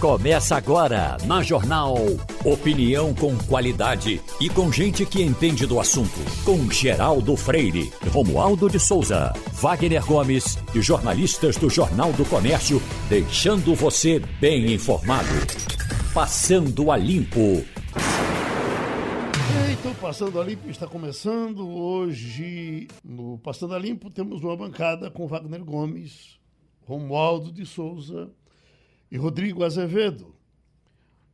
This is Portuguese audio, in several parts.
Começa agora na Jornal. Opinião com qualidade e com gente que entende do assunto. Com Geraldo Freire, Romualdo de Souza, Wagner Gomes e jornalistas do Jornal do Comércio, deixando você bem informado. Passando a Limpo. Então, Passando a Limpo está começando. Hoje, no Passando a Limpo, temos uma bancada com Wagner Gomes, Romualdo de Souza e Rodrigo Azevedo.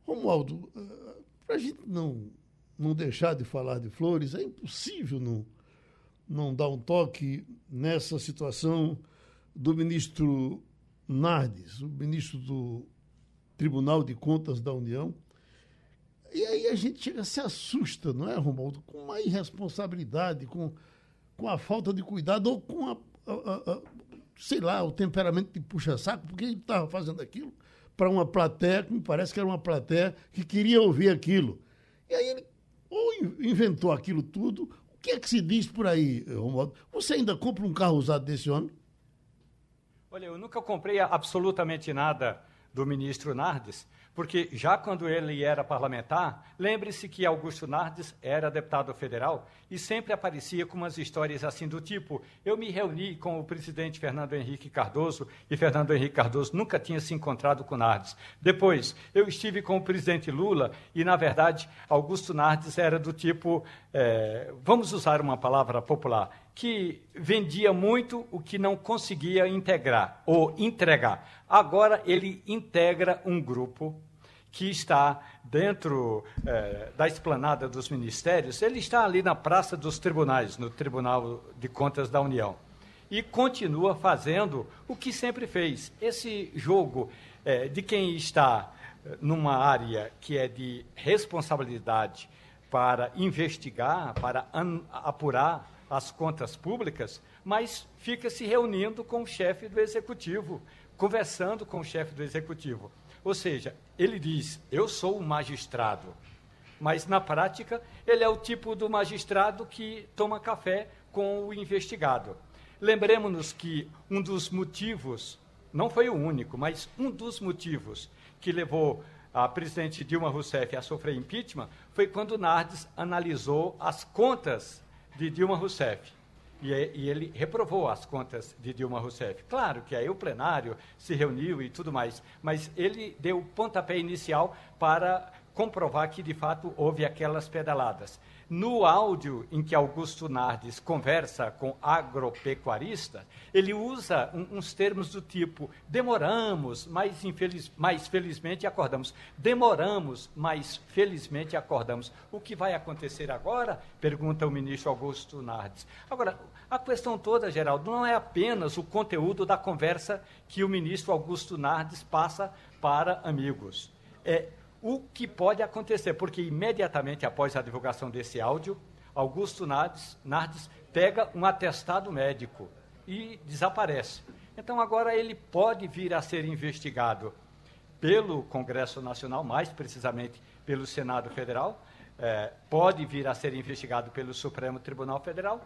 Romualdo, eh, para a gente não, não deixar de falar de flores, é impossível não, não dar um toque nessa situação do ministro Nardes, o ministro do Tribunal de Contas da União. E aí a gente chega, se assusta, não é, Romualdo? Com a irresponsabilidade, com, com a falta de cuidado ou com a, a, a sei lá, o temperamento de puxa-saco, porque ele estava fazendo aquilo para uma plateia que me parece que era uma plateia que queria ouvir aquilo. E aí ele ou inventou aquilo tudo. O que é que se diz por aí, Romualdo? Você ainda compra um carro usado desse homem? Olha, eu nunca comprei absolutamente nada do ministro Nardes, porque já quando ele era parlamentar, lembre-se que Augusto Nardes era deputado federal e sempre aparecia com umas histórias assim do tipo: eu me reuni com o presidente Fernando Henrique Cardoso e Fernando Henrique Cardoso nunca tinha se encontrado com Nardes. Depois, eu estive com o presidente Lula e, na verdade, Augusto Nardes era do tipo, é, vamos usar uma palavra popular, que vendia muito o que não conseguia integrar ou entregar. Agora ele integra um grupo que está dentro eh, da esplanada dos ministérios, ele está ali na Praça dos Tribunais, no Tribunal de Contas da União. E continua fazendo o que sempre fez. Esse jogo eh, de quem está eh, numa área que é de responsabilidade para investigar, para apurar as contas públicas, mas fica se reunindo com o chefe do executivo, conversando com o chefe do executivo. Ou seja, ele diz: Eu sou um magistrado. Mas, na prática, ele é o tipo do magistrado que toma café com o investigado. Lembremos-nos que um dos motivos, não foi o único, mas um dos motivos que levou a presidente Dilma Rousseff a sofrer impeachment foi quando Nardes analisou as contas de Dilma Rousseff. E, e, ele reprovou as contas de Dilma Rousseff. Claro que aí o plenário se reuniu e tudo mais, mas ele deu o pontapé inicial para comprovar que, de fato, houve aquelas pedaladas. No áudio em que Augusto Nardes conversa com agropecuarista, ele usa um, uns termos do tipo: demoramos, mas, infeliz, mas felizmente acordamos. Demoramos, mas felizmente acordamos. O que vai acontecer agora? Pergunta o ministro Augusto Nardes. Agora, a questão toda, Geraldo, não é apenas o conteúdo da conversa que o ministro Augusto Nardes passa para amigos. É o que pode acontecer, porque imediatamente após a divulgação desse áudio, Augusto Nardes, Nardes pega um atestado médico e desaparece. Então agora ele pode vir a ser investigado pelo Congresso Nacional, mais precisamente pelo Senado Federal, é, pode vir a ser investigado pelo Supremo Tribunal Federal.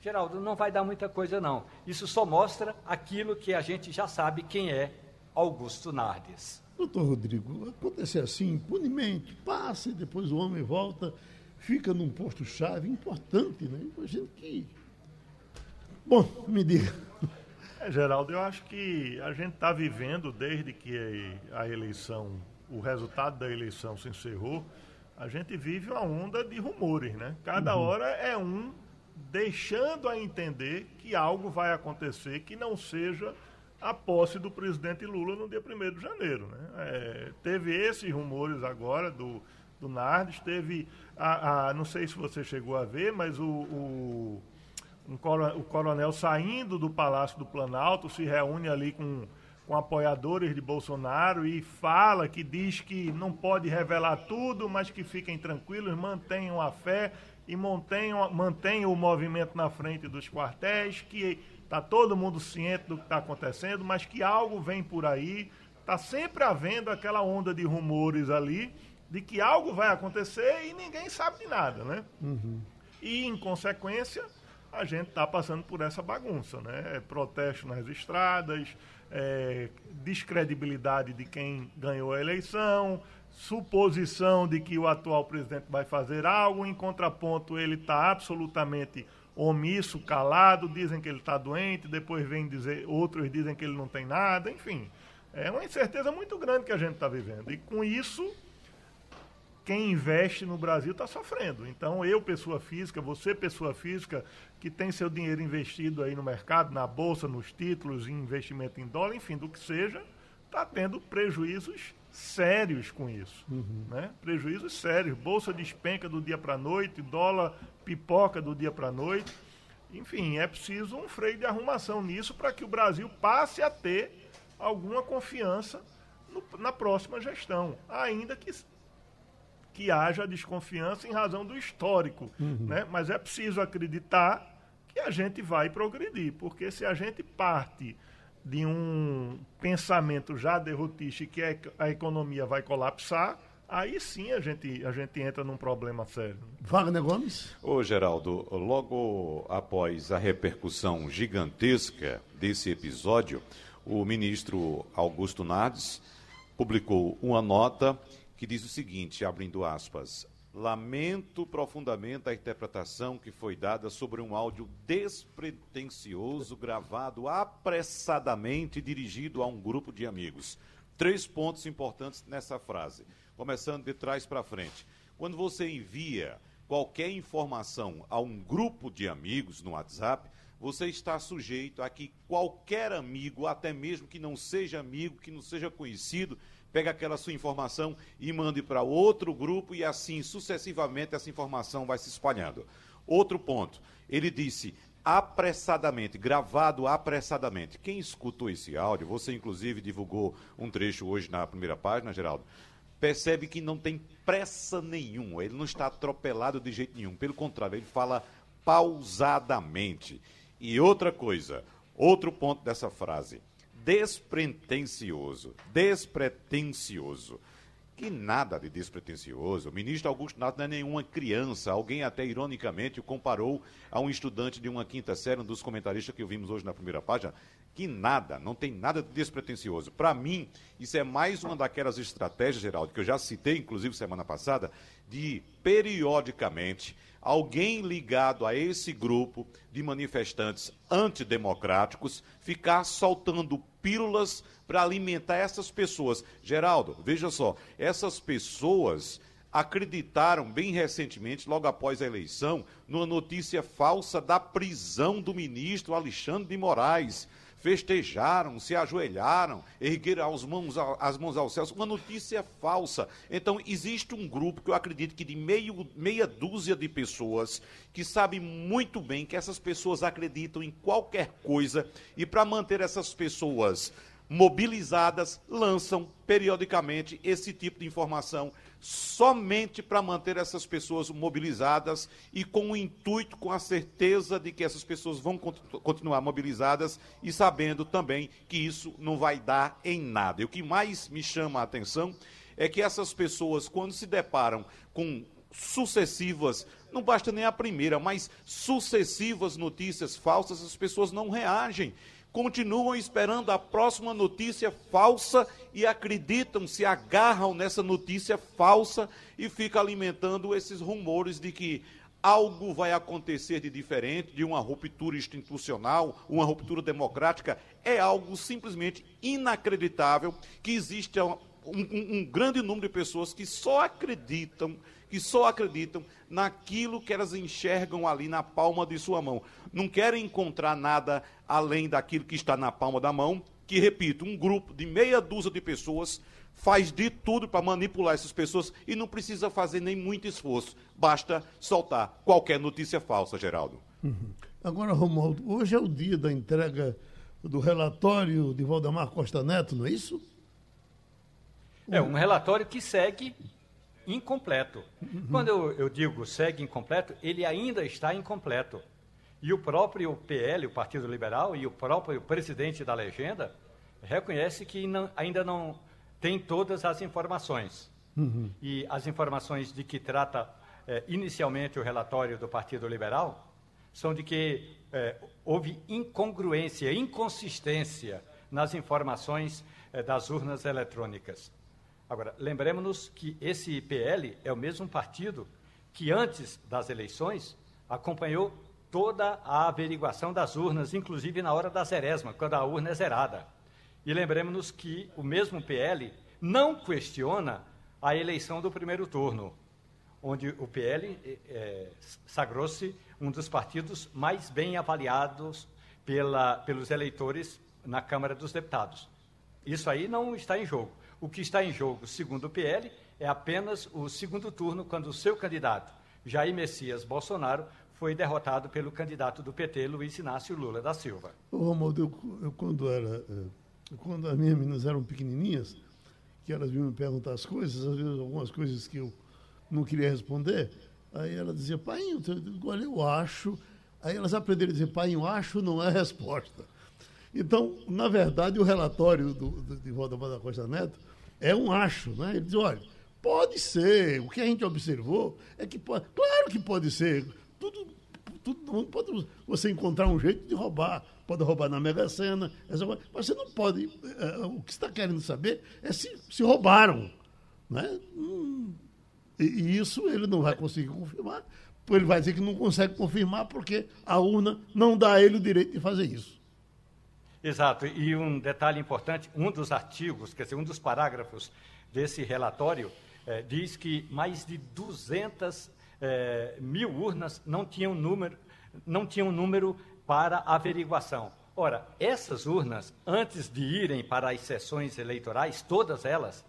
Geraldo, não vai dar muita coisa não. Isso só mostra aquilo que a gente já sabe quem é Augusto Nardes. Doutor Rodrigo, acontecer assim impunemente, passa e depois o homem volta, fica num posto-chave importante, né? Imagina que. Bom, me diga. É, Geraldo, eu acho que a gente está vivendo, desde que a eleição, o resultado da eleição se encerrou, a gente vive uma onda de rumores, né? Cada uhum. hora é um deixando a entender que algo vai acontecer que não seja a posse do presidente Lula no dia 1 de janeiro. Né? É, teve esses rumores agora do, do Nardes, teve, a, a, não sei se você chegou a ver, mas o, o, um coronel, o coronel saindo do Palácio do Planalto se reúne ali com, com apoiadores de Bolsonaro e fala que diz que não pode revelar tudo, mas que fiquem tranquilos, mantenham a fé e mantenham, mantenham o movimento na frente dos quartéis, que está todo mundo ciente do que está acontecendo, mas que algo vem por aí, está sempre havendo aquela onda de rumores ali de que algo vai acontecer e ninguém sabe de nada, né? Uhum. E, em consequência, a gente está passando por essa bagunça, né? É protesto nas estradas, é, descredibilidade de quem ganhou a eleição, suposição de que o atual presidente vai fazer algo, em contraponto, ele está absolutamente omisso, calado, dizem que ele está doente, depois vem dizer, outros dizem que ele não tem nada, enfim. É uma incerteza muito grande que a gente está vivendo. E com isso, quem investe no Brasil está sofrendo. Então, eu, pessoa física, você, pessoa física, que tem seu dinheiro investido aí no mercado, na bolsa, nos títulos, em investimento em dólar, enfim, do que seja, está tendo prejuízos sérios com isso. Uhum. Né? Prejuízos sérios. Bolsa despenca do dia para a noite, dólar pipoca do dia para a noite. Enfim, é preciso um freio de arrumação nisso para que o Brasil passe a ter alguma confiança no, na próxima gestão, ainda que, que haja desconfiança em razão do histórico. Uhum. Né? Mas é preciso acreditar que a gente vai progredir, porque se a gente parte de um pensamento já derrotista que a economia vai colapsar, aí sim a gente, a gente entra num problema sério. Wagner Gomes? Ô, Geraldo, logo após a repercussão gigantesca desse episódio, o ministro Augusto Nardes publicou uma nota que diz o seguinte, abrindo aspas, Lamento profundamente a interpretação que foi dada sobre um áudio despretensioso, gravado apressadamente, dirigido a um grupo de amigos. Três pontos importantes nessa frase. Começando de trás para frente. Quando você envia qualquer informação a um grupo de amigos no WhatsApp, você está sujeito a que qualquer amigo, até mesmo que não seja amigo, que não seja conhecido, pega aquela sua informação e mande para outro grupo e assim sucessivamente essa informação vai se espalhando. Outro ponto, ele disse apressadamente, gravado apressadamente. Quem escutou esse áudio, você inclusive divulgou um trecho hoje na primeira página, Geraldo, percebe que não tem pressa nenhuma, ele não está atropelado de jeito nenhum, pelo contrário, ele fala pausadamente. E outra coisa, outro ponto dessa frase despretensioso. Despretensioso. Que nada de despretensioso. O ministro Augusto Nato não é nenhuma criança. Alguém até ironicamente o comparou a um estudante de uma quinta série, um dos comentaristas que ouvimos hoje na primeira página. Que nada, não tem nada de despretensioso. Para mim, isso é mais uma daquelas estratégias, Geraldo, que eu já citei, inclusive semana passada, de periodicamente alguém ligado a esse grupo de manifestantes antidemocráticos ficar soltando pílulas para alimentar essas pessoas. Geraldo, veja só, essas pessoas acreditaram bem recentemente, logo após a eleição, numa notícia falsa da prisão do ministro Alexandre de Moraes festejaram, se ajoelharam, ergueram as mãos, as mãos. Uma notícia falsa. Então, existe um grupo que eu acredito que de meio, meia dúzia de pessoas que sabem muito bem que essas pessoas acreditam em qualquer coisa e para manter essas pessoas mobilizadas, lançam periodicamente esse tipo de informação somente para manter essas pessoas mobilizadas e com o intuito, com a certeza de que essas pessoas vão continuar mobilizadas e sabendo também que isso não vai dar em nada. E o que mais me chama a atenção é que essas pessoas, quando se deparam com sucessivas, não basta nem a primeira, mas sucessivas notícias falsas, as pessoas não reagem continuam esperando a próxima notícia falsa e acreditam, se agarram nessa notícia falsa e ficam alimentando esses rumores de que algo vai acontecer de diferente, de uma ruptura institucional, uma ruptura democrática, é algo simplesmente inacreditável que existe um, um, um grande número de pessoas que só acreditam que só acreditam naquilo que elas enxergam ali na palma de sua mão. Não querem encontrar nada além daquilo que está na palma da mão, que, repito, um grupo de meia dúzia de pessoas faz de tudo para manipular essas pessoas e não precisa fazer nem muito esforço. Basta soltar qualquer notícia falsa, Geraldo. Uhum. Agora, Romualdo, hoje é o dia da entrega do relatório de Valdemar Costa Neto, não é isso? É um relatório que segue incompleto. Quando eu, eu digo segue incompleto, ele ainda está incompleto. E o próprio PL, o Partido Liberal, e o próprio presidente da legenda reconhece que não, ainda não tem todas as informações. Uhum. E as informações de que trata é, inicialmente o relatório do Partido Liberal são de que é, houve incongruência, inconsistência nas informações eh, das urnas eletrônicas. Agora, lembremos-nos que esse PL é o mesmo partido que, antes das eleições, acompanhou toda a averiguação das urnas, inclusive na hora da zeresma, quando a urna é zerada. E lembremos-nos que o mesmo PL não questiona a eleição do primeiro turno, onde o PL é, sagrou-se um dos partidos mais bem avaliados pela, pelos eleitores na Câmara dos Deputados. Isso aí não está em jogo. O que está em jogo, segundo o PL, é apenas o segundo turno, quando o seu candidato, Jair Messias Bolsonaro, foi derrotado pelo candidato do PT, Luiz Inácio Lula da Silva. Ô, Romualdo, eu, eu, quando era. Quando as minhas meninas eram pequenininhas, que elas vinham me perguntar as coisas, às vezes algumas coisas que eu não queria responder, aí ela dizia, pai, olha, eu acho. Aí elas aprenderam a dizer, pai, eu acho não é resposta. Então, na verdade, o relatório do, do, de Valdemar da Costa Neto é um acho, né? Ele diz, olha, pode ser, o que a gente observou é que pode, claro que pode ser, tudo, tudo pode você encontrar um jeito de roubar, pode roubar na Mega Sena, mas você não pode, é, o que está querendo saber é se, se roubaram, né? Hum, e isso ele não vai conseguir confirmar, ele vai dizer que não consegue confirmar porque a urna não dá a ele o direito de fazer isso. Exato. E um detalhe importante: um dos artigos, quer dizer, um dos parágrafos desse relatório eh, diz que mais de 200 eh, mil urnas não tinham número, não tinham número para averiguação. Ora, essas urnas, antes de irem para as sessões eleitorais, todas elas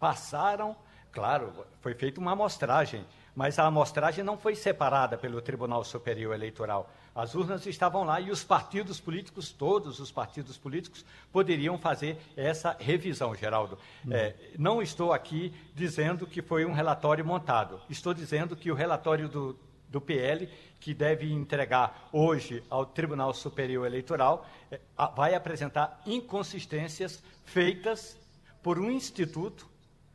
passaram, claro, foi feita uma amostragem, mas a amostragem não foi separada pelo Tribunal Superior Eleitoral. As urnas estavam lá e os partidos políticos, todos os partidos políticos, poderiam fazer essa revisão, Geraldo. Hum. É, não estou aqui dizendo que foi um relatório montado. Estou dizendo que o relatório do, do PL, que deve entregar hoje ao Tribunal Superior Eleitoral, é, vai apresentar inconsistências feitas por um instituto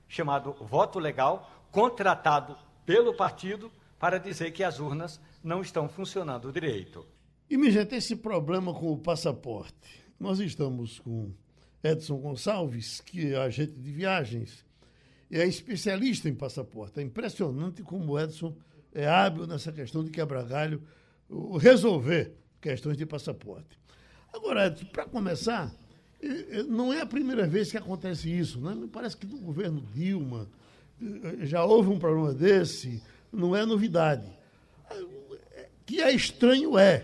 chamado Voto Legal, contratado pelo partido para dizer que as urnas não estão funcionando direito. E, gente, esse problema com o passaporte. Nós estamos com Edson Gonçalves, que é agente de viagens e é especialista em passaporte. É impressionante como o Edson é hábil nessa questão de quebrar galho, resolver questões de passaporte. Agora, Edson, para começar, não é a primeira vez que acontece isso, né? Me parece que no governo Dilma eh, já houve um problema desse, não é novidade. Que é estranho, é.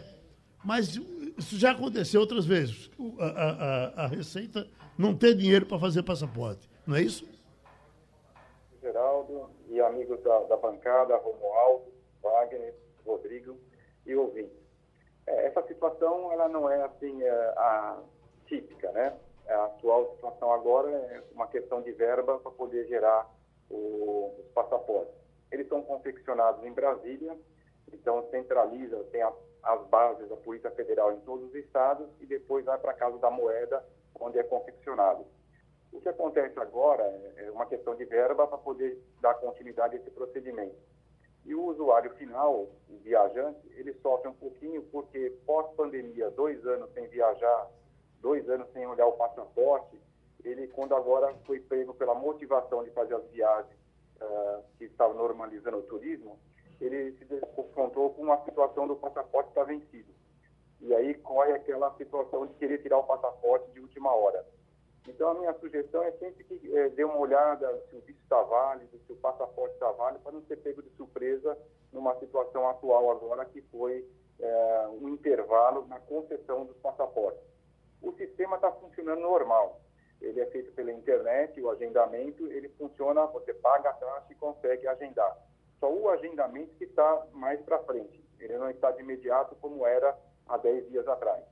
Mas isso já aconteceu outras vezes. A, a, a Receita não tem dinheiro para fazer passaporte, não é isso? Geraldo e amigos da, da bancada, Romualdo, Wagner, Rodrigo e ouvintes. É, essa situação ela não é assim é, a típica, né? A atual situação agora é uma questão de verba para poder gerar o, os passaportes. Eles são confeccionados em Brasília então, centraliza, tem a, as bases da Polícia Federal em todos os estados e depois vai para a Casa da Moeda, onde é confeccionado. O que acontece agora é uma questão de verba para poder dar continuidade a esse procedimento. E o usuário final, o viajante, ele sofre um pouquinho porque pós-pandemia, dois anos sem viajar, dois anos sem olhar o passaporte, ele, quando agora foi pego pela motivação de fazer as viagens uh, que estavam normalizando o turismo, ele se confrontou com a situação do passaporte estar vencido. E aí corre aquela situação de querer tirar o passaporte de última hora. Então, a minha sugestão é sempre que é, dê uma olhada se o visto está válido, se o passaporte está válido, para não ser pego de surpresa numa situação atual agora, que foi é, um intervalo na concessão dos passaportes. O sistema está funcionando normal. Ele é feito pela internet, o agendamento, ele funciona, você paga a taxa e consegue agendar só o agendamento que está mais para frente. Ele não está de imediato como era há 10 dias atrás.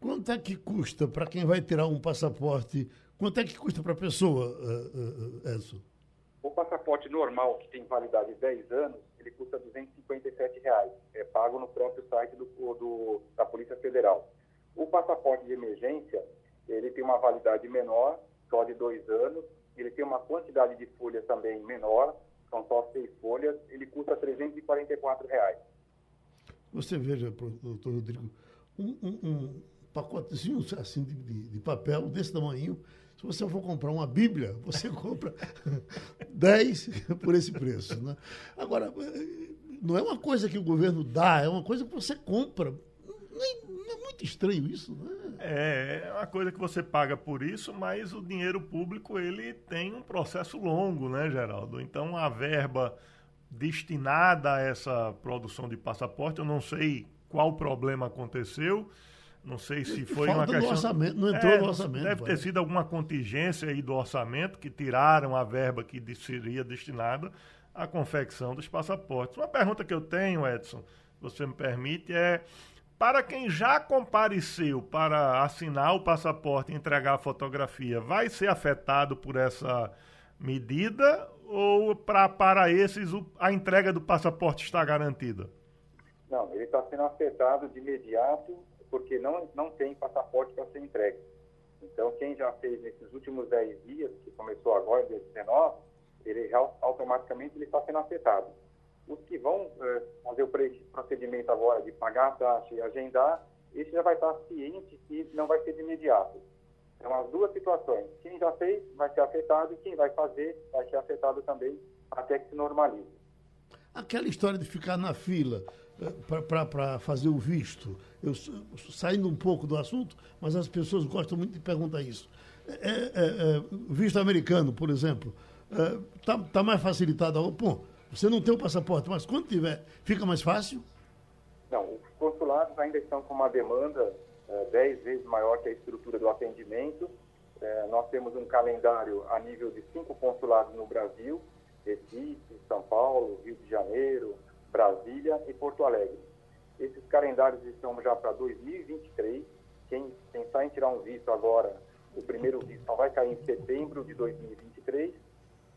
Quanto é que custa para quem vai tirar um passaporte? Quanto é que custa para a pessoa, uh, uh, Edson? O passaporte normal, que tem validade de 10 anos, ele custa 257 reais. É pago no próprio site do, do, da Polícia Federal. O passaporte de emergência, ele tem uma validade menor, só de dois anos. Ele tem uma quantidade de folhas também menor, são só seis folhas, ele custa 344 reais. Você veja, doutor Rodrigo, um, um, um, pacotezinhos assim de, de, de papel desse tamanho. Se você for comprar uma Bíblia, você compra 10 por esse preço. Né? Agora, não é uma coisa que o governo dá, é uma coisa que você compra. Muito estranho isso, né? É, é uma coisa que você paga por isso, mas o dinheiro público ele tem um processo longo, né, Geraldo? Então a verba destinada a essa produção de passaporte, eu não sei qual problema aconteceu, não sei se foi Falta uma questão... orçamento, não entrou é, no orçamento. Deve ter sido alguma contingência aí do orçamento que tiraram a verba que seria destinada à confecção dos passaportes. Uma pergunta que eu tenho, Edson, se você me permite, é para quem já compareceu para assinar o passaporte e entregar a fotografia, vai ser afetado por essa medida ou pra, para esses a entrega do passaporte está garantida? Não, ele está sendo afetado de imediato porque não, não tem passaporte para ser entregue. Então, quem já fez nesses últimos 10 dias, que começou agora, dia 19, ele automaticamente ele está sendo afetado. Os que vão é, fazer o procedimento agora de pagar a taxa e agendar, esse já vai estar ciente que não vai ser de imediato. Então, as duas situações. Quem já fez vai ser afetado e quem vai fazer vai ser afetado também até que se normalize. Aquela história de ficar na fila eh, para fazer o visto, eu, saindo um pouco do assunto, mas as pessoas gostam muito de perguntar isso. É, é, é, visto americano, por exemplo, está tá mais facilitado. Pô, você não tem o passaporte, mas quando tiver, fica mais fácil? Não, os consulados ainda estão com uma demanda é, dez vezes maior que a estrutura do atendimento. É, nós temos um calendário a nível de cinco consulados no Brasil, Recife, São Paulo, Rio de Janeiro, Brasília e Porto Alegre. Esses calendários estão já para 2023. Quem pensar em tirar um visto agora, o primeiro visto só vai cair em setembro de 2023.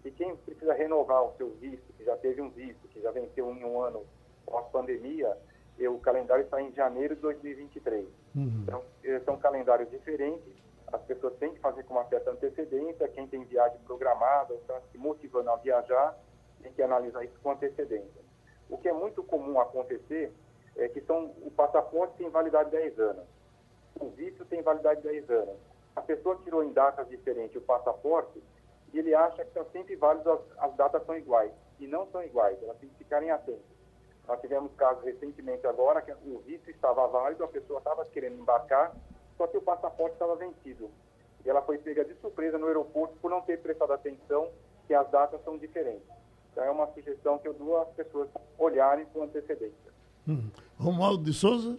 E quem precisa renovar o seu visto, que já teve um visto, que já venceu em um ano pós-pandemia, o calendário está em janeiro de 2023. Uhum. Então, são calendários diferentes, as pessoas têm que fazer com uma certa antecedência, quem tem viagem programada está se motivando a viajar, tem que analisar isso com antecedência. O que é muito comum acontecer é que são, o passaporte tem validade de 10 anos, o visto tem validade de 10 anos. A pessoa tirou em datas diferentes o passaporte e ele acha que são sempre válidos, as, as datas são iguais. E não são iguais, elas têm que ficarem atentas. Nós tivemos casos recentemente agora que o visto estava válido, a pessoa estava querendo embarcar, só que o passaporte estava vencido. E ela foi pega de surpresa no aeroporto por não ter prestado atenção que as datas são diferentes. Então é uma sugestão que eu dou às pessoas olharem com antecedência. Hum. Romualdo de Souza?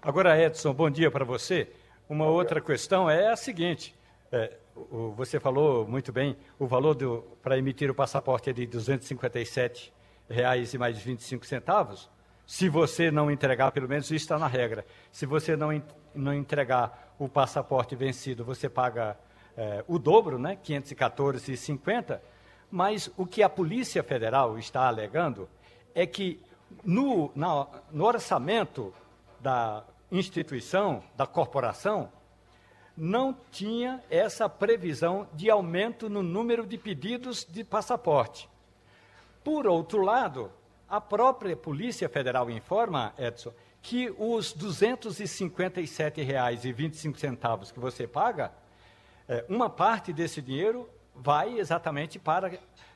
Agora, Edson, bom dia para você. Uma bom outra dia. questão é a seguinte. É, o, você falou muito bem, o valor para emitir o passaporte é de 257 reais e mais 25 centavos. Se você não entregar, pelo menos isso está na regra. Se você não, não entregar o passaporte vencido, você paga é, o dobro, né? 514,50. Mas o que a Polícia Federal está alegando é que no, na, no orçamento da instituição, da corporação, não tinha essa previsão de aumento no número de pedidos de passaporte. Por outro lado, a própria Polícia Federal informa, Edson, que os R$ 257,25 que você paga, é, uma parte desse dinheiro vai exatamente para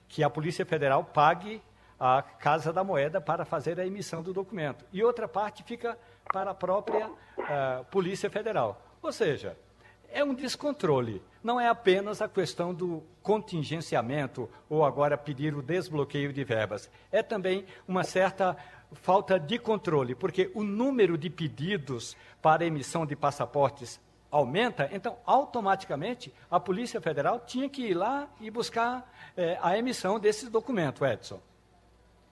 que a Polícia Federal pague a Casa da Moeda para fazer a emissão do documento. E outra parte fica para a própria uh, Polícia Federal. Ou seja, é um descontrole. Não é apenas a questão do contingenciamento ou agora pedir o desbloqueio de verbas. É também uma certa falta de controle, porque o número de pedidos para emissão de passaportes aumenta, então automaticamente a Polícia Federal tinha que ir lá e buscar é, a emissão desse documento, Edson.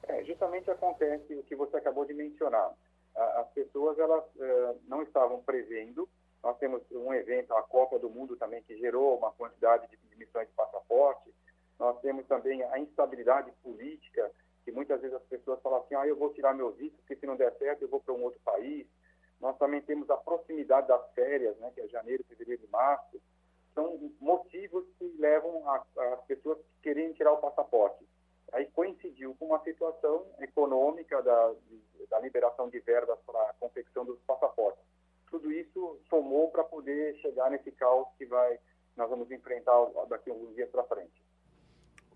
É, justamente acontece o que você acabou de mencionar. As pessoas elas é, não estavam prevendo nós temos um evento, a Copa do Mundo também, que gerou uma quantidade de emissões de passaporte. Nós temos também a instabilidade política, que muitas vezes as pessoas falam assim, ah, eu vou tirar meu visto, porque se não der certo eu vou para um outro país. Nós também temos a proximidade das férias, né, que é janeiro, fevereiro e março. São motivos que levam as pessoas a quererem tirar o passaporte. Aí coincidiu com uma situação econômica da, da liberação de verbas para a confecção tudo isso poder chegar nesse caos que vai nós vamos enfrentar daqui a alguns dias para frente.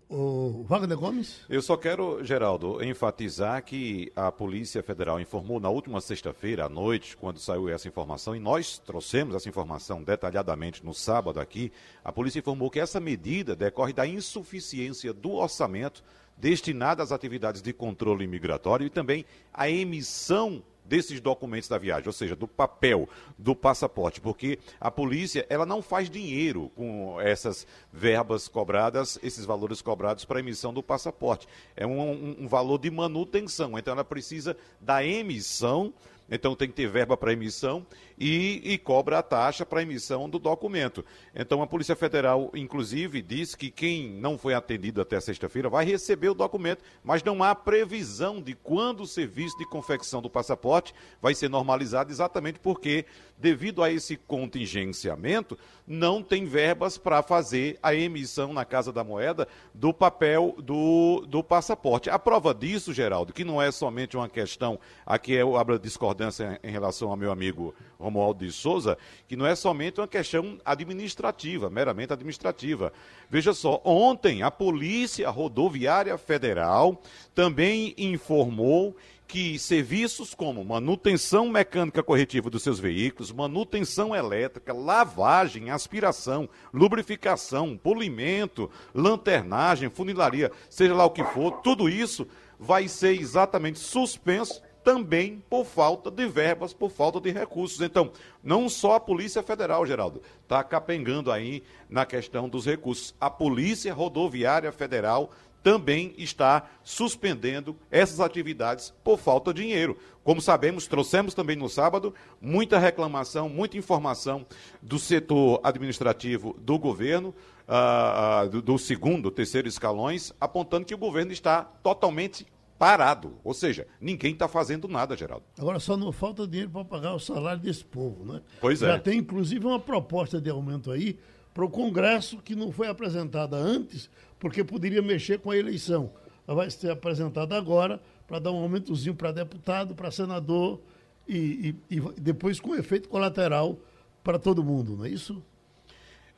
O Wagner Gomes? Eu só quero, Geraldo, enfatizar que a Polícia Federal informou na última sexta-feira à noite, quando saiu essa informação, e nós trouxemos essa informação detalhadamente no sábado aqui. A polícia informou que essa medida decorre da insuficiência do orçamento destinado às atividades de controle migratório e também à emissão desses documentos da viagem, ou seja, do papel do passaporte, porque a polícia ela não faz dinheiro com essas verbas cobradas, esses valores cobrados para emissão do passaporte. É um, um, um valor de manutenção, então ela precisa da emissão então tem que ter verba para emissão e, e, cobra a taxa para emissão do documento. Então a Polícia Federal, inclusive, disse que quem não foi atendido até sexta-feira vai receber o documento, mas não há previsão de quando o serviço de confecção do passaporte vai ser normalizado, exatamente porque, devido a esse contingenciamento, não tem verbas para fazer a emissão na Casa da Moeda do papel do, do passaporte. A prova disso, Geraldo, que não é somente uma questão, aqui eu abro a discordância em relação ao meu amigo Romualdo de Souza, que não é somente uma questão administrativa, meramente administrativa. Veja só, ontem a Polícia Rodoviária Federal também informou que serviços como manutenção mecânica corretiva dos seus veículos, manutenção elétrica, lavagem, aspiração, lubrificação, polimento, lanternagem, funilaria, seja lá o que for, tudo isso vai ser exatamente suspenso também por falta de verbas, por falta de recursos. Então, não só a Polícia Federal, Geraldo, está capengando aí na questão dos recursos. A Polícia Rodoviária Federal também está suspendendo essas atividades por falta de dinheiro. Como sabemos, trouxemos também no sábado muita reclamação, muita informação do setor administrativo do governo, uh, do, do segundo, terceiro escalões, apontando que o governo está totalmente parado. Ou seja, ninguém está fazendo nada, Geraldo. Agora só não falta dinheiro para pagar o salário desse povo, né? Pois é. Já tem inclusive uma proposta de aumento aí para o Congresso que não foi apresentada antes, porque poderia mexer com a eleição. Ela vai ser apresentada agora para dar um aumentozinho para deputado, para senador e, e, e, depois com efeito colateral para todo mundo, não é isso?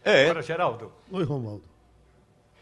É. Agora, Geraldo. Oi, Romualdo.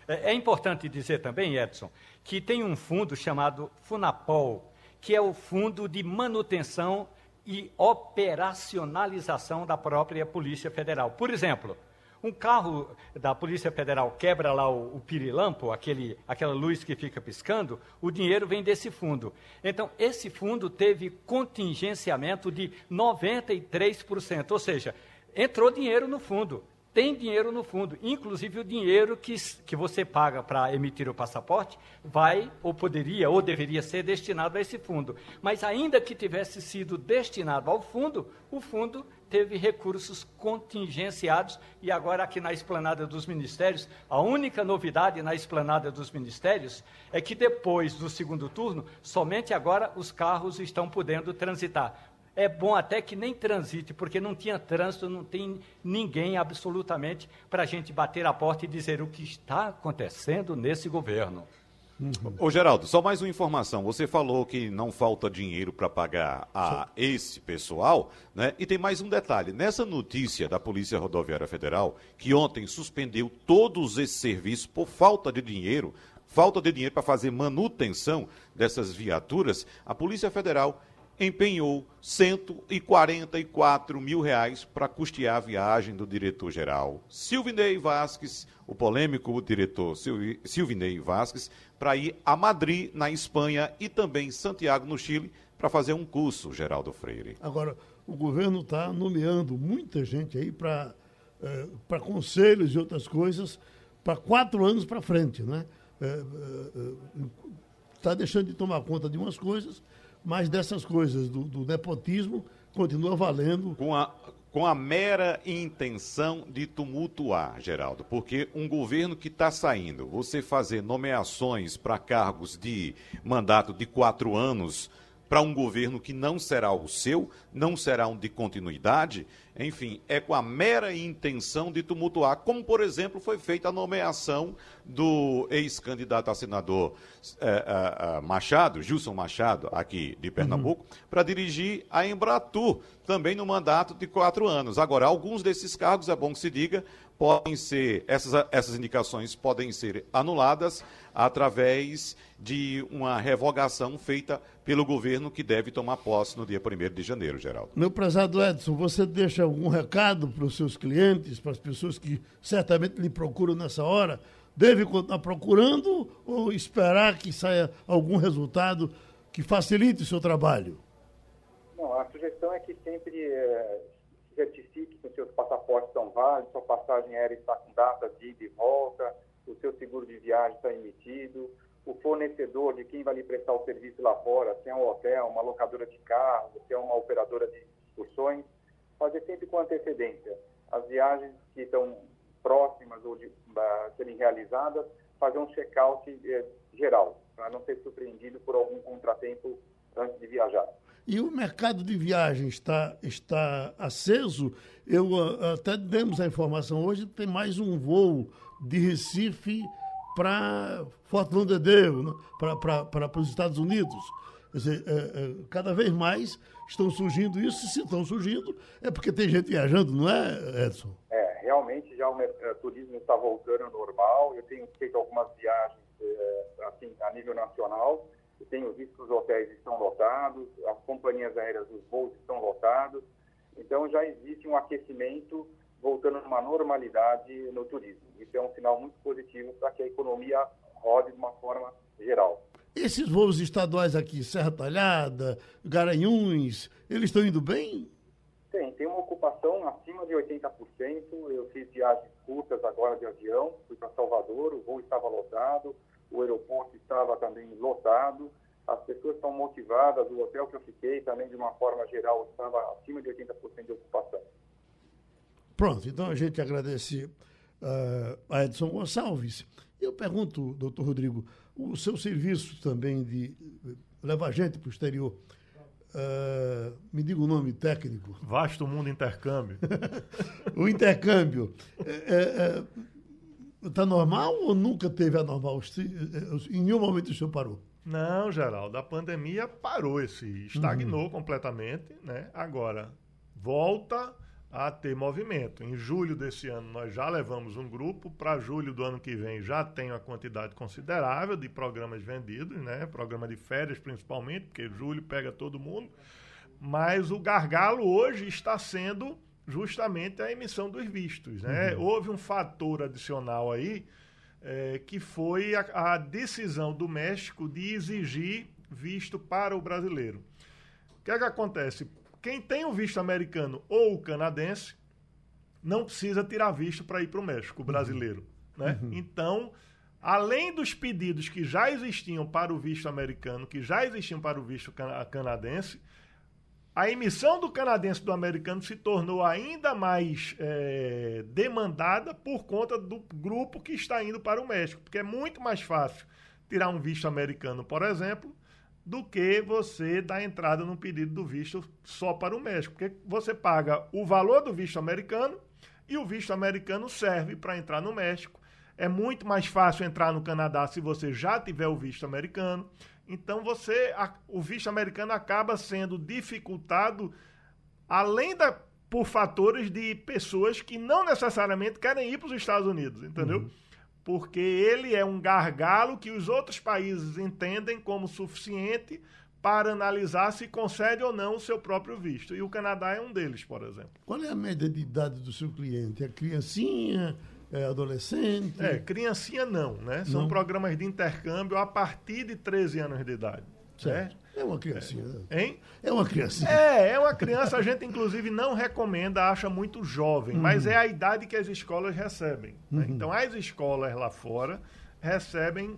É, é importante dizer também, Edson, que tem um fundo chamado Funapol, que é o Fundo de Manutenção e Operacionalização da própria Polícia Federal. Por exemplo, um carro da Polícia Federal quebra lá o, o pirilampo, aquele, aquela luz que fica piscando, o dinheiro vem desse fundo. Então, esse fundo teve contingenciamento de 93%, ou seja, entrou dinheiro no fundo tem dinheiro no fundo. Inclusive, o dinheiro que, que você paga para emitir o passaporte vai, ou poderia, ou deveria ser destinado a esse fundo. Mas, ainda que tivesse sido destinado ao fundo, o fundo teve recursos contingenciados. E agora, aqui na esplanada dos ministérios, a única novidade na esplanada dos ministérios é que depois do segundo turno, somente agora os carros estão podendo transitar é bom até que nem transite, porque não tinha trânsito, não tem ninguém absolutamente para a gente bater a porta e dizer o que está acontecendo nesse governo. Uhum. Ô Geraldo, só mais uma informação. Você falou que não falta dinheiro para pagar a esse pessoal, né? E tem mais um detalhe. Nessa notícia da Polícia Rodoviária Federal, que ontem suspendeu todos esses serviços por falta de dinheiro, falta de dinheiro para fazer manutenção dessas viaturas, a Polícia Federal empenhou 144 mil reais para custear a viagem do diretor-geral Silvinei Vasques, o polêmico diretor Silvinei Vasques, para ir a Madrid, na Espanha, e também Santiago, no Chile, para fazer um curso, Geraldo Freire. Agora, o governo está nomeando muita gente aí para é, para conselhos e outras coisas para quatro anos para frente, né? Está é, é, é, deixando de tomar conta de umas coisas mas dessas coisas do, do nepotismo continua valendo. Com a, com a mera intenção de tumultuar, Geraldo, porque um governo que está saindo, você fazer nomeações para cargos de mandato de quatro anos, para um governo que não será o seu, não será um de continuidade, enfim, é com a mera intenção de tumultuar, como, por exemplo, foi feita a nomeação do ex-candidato a senador eh, eh, eh, Machado, Gilson Machado, aqui de Pernambuco, uhum. para dirigir a Embratur, também no mandato de quatro anos. Agora, alguns desses cargos, é bom que se diga, podem ser, essas, essas indicações podem ser anuladas através de uma revogação feita pelo governo que deve tomar posse no dia 1 de janeiro, Geraldo. Meu prezado Edson, você deixa algum recado para os seus clientes, para as pessoas que certamente lhe procuram nessa hora? Deve continuar procurando ou esperar que saia algum resultado que facilite o seu trabalho? Não, a sugestão é que sempre é, seus passaportes são válidos, sua passagem aérea está com data de ida e volta, o seu seguro de viagem está emitido, o fornecedor de quem vai lhe prestar o serviço lá fora, se é um hotel, uma locadora de carro, se é uma operadora de excursões, fazer sempre com antecedência. As viagens que estão próximas ou de serem realizadas, fazer um check-out eh, geral, para não ser surpreendido por algum contratempo antes de viajar. E o mercado de viagem está, está aceso. Eu uh, até demos a informação hoje, tem mais um voo de Recife para Fort Lauderdale, né? para os Estados Unidos. Quer dizer, é, é, cada vez mais estão surgindo isso, se estão surgindo, é porque tem gente viajando, não é, Edson? É, realmente já o é, turismo está voltando ao normal. Eu tenho feito algumas viagens é, assim, a nível nacional, eu tenho visto que os hotéis estão lotados, as companhias aéreas, os voos estão lotados. Então já existe um aquecimento voltando a uma normalidade no turismo. Isso é um sinal muito positivo para que a economia rode de uma forma geral. Esses voos estaduais aqui, Serra Talhada, Garanhuns, eles estão indo bem? Tem, tem uma ocupação acima de 80%. Eu fiz viagens curtas agora de avião, fui para Salvador, o voo estava lotado, o aeroporto estava também lotado, as pessoas estão motivadas, o hotel que eu fiquei também, de uma forma geral, estava acima de 80% de ocupação. Pronto, então a gente agradece uh, a Edson Gonçalves. Eu pergunto, doutor Rodrigo, o seu serviço também de levar gente para o exterior, uh, me diga o nome técnico. Vasto Mundo Intercâmbio. o intercâmbio. Está é, é, normal ou nunca teve a normal? Em nenhum momento o senhor parou? Não, Geraldo, a pandemia parou esse, estagnou uhum. completamente, né? Agora, volta a ter movimento. Em julho desse ano, nós já levamos um grupo, para julho do ano que vem já tem uma quantidade considerável de programas vendidos, né? programa de férias principalmente, porque julho pega todo mundo. Mas o gargalo hoje está sendo justamente a emissão dos vistos. Né? Uhum. Houve um fator adicional aí, é, que foi a, a decisão do México de exigir visto para o brasileiro. O que é que acontece? Quem tem o visto americano ou canadense não precisa tirar visto para ir para o México, o brasileiro. Uhum. Né? Uhum. Então, além dos pedidos que já existiam para o visto americano, que já existiam para o visto canadense, a emissão do canadense do americano se tornou ainda mais é, demandada por conta do grupo que está indo para o México, porque é muito mais fácil tirar um visto americano, por exemplo, do que você dar entrada no pedido do visto só para o México. Porque você paga o valor do visto americano e o visto americano serve para entrar no México. É muito mais fácil entrar no Canadá se você já tiver o visto americano. Então você a, o visto americano acaba sendo dificultado além da por fatores de pessoas que não necessariamente querem ir para os Estados Unidos, entendeu? Uhum porque ele é um gargalo que os outros países entendem como suficiente para analisar se concede ou não o seu próprio visto. E o Canadá é um deles, por exemplo. Qual é a média de idade do seu cliente? É criancinha? É adolescente? É, criancinha não, né? São não. programas de intercâmbio a partir de 13 anos de idade. Certo. É uma criancinha. É. Hein? É uma criancinha. É, é uma criança, a gente inclusive não recomenda, acha muito jovem, uhum. mas é a idade que as escolas recebem. Né? Uhum. Então, as escolas lá fora recebem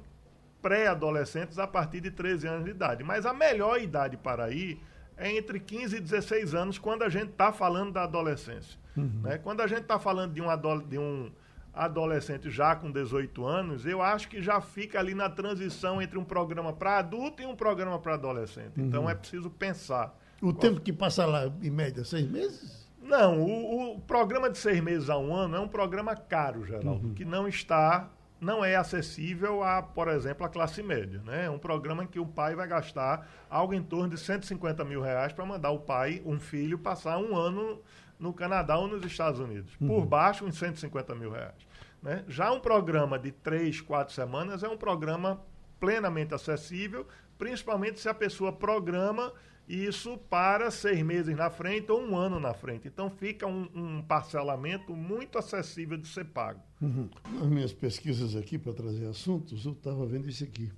pré-adolescentes a partir de 13 anos de idade. Mas a melhor idade para ir é entre 15 e 16 anos, quando a gente está falando da adolescência. Uhum. Né? Quando a gente está falando de um, de um adolescente já com 18 anos, eu acho que já fica ali na transição entre um programa para adulto e um programa para adolescente. Então, uhum. Então é preciso pensar. O tempo que passa lá, em média, seis meses? Não, o, o, programa de seis meses a um ano é um programa caro, Geraldo, uhum. que não está, não é acessível a, por exemplo, a classe média. Né? É um programa em que o pai vai gastar algo em torno de 150 mil reais para mandar o pai, um filho, passar um ano no Canadá ou nos Estados Unidos. Uhum. Por baixo, uns 150 mil reais. Né? Já um programa de três, quatro semanas é um programa plenamente acessível, principalmente se a pessoa programa isso para seis meses na frente ou um ano na frente. Então fica um, um parcelamento muito acessível de ser pago. Uhum. Nas minhas pesquisas aqui para trazer assuntos, eu estava vendo isso aqui.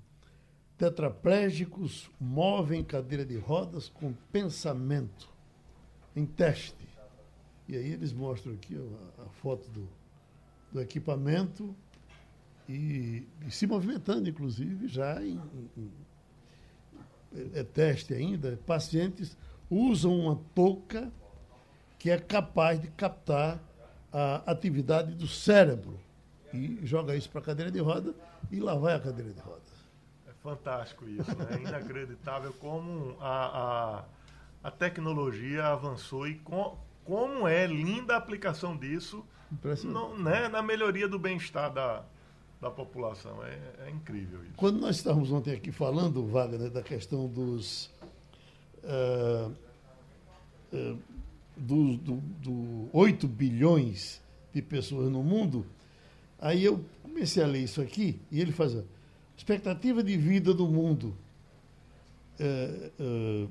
Tetraplégicos movem cadeira de rodas com pensamento em teste. E aí eles mostram aqui a, a foto do, do equipamento e, e, se movimentando, inclusive, já em, em é, teste ainda, pacientes usam uma touca que é capaz de captar a atividade do cérebro e joga isso para a cadeira de roda e lá vai a cadeira de roda. É fantástico isso, né? É inacreditável como a, a, a tecnologia avançou e com, como é linda a aplicação disso no, né, na melhoria do bem-estar da, da população. É, é, incrível isso. Quando nós estávamos ontem aqui falando, Wagner, da questão dos. Uh, uh, do, do, do 8 bilhões de pessoas no mundo, aí eu comecei a ler isso aqui e ele faz a expectativa de vida do mundo uh,